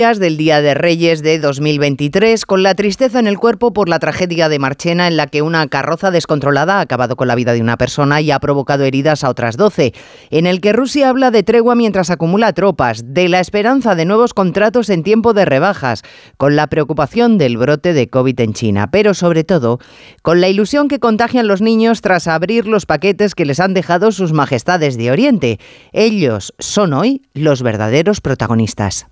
del Día de Reyes de 2023, con la tristeza en el cuerpo por la tragedia de Marchena, en la que una carroza descontrolada ha acabado con la vida de una persona y ha provocado heridas a otras 12, en el que Rusia habla de tregua mientras acumula tropas, de la esperanza de nuevos contratos en tiempo de rebajas, con la preocupación del brote de COVID en China, pero sobre todo con la ilusión que contagian los niños tras abrir los paquetes que les han dejado sus majestades de Oriente. Ellos son hoy los verdaderos protagonistas.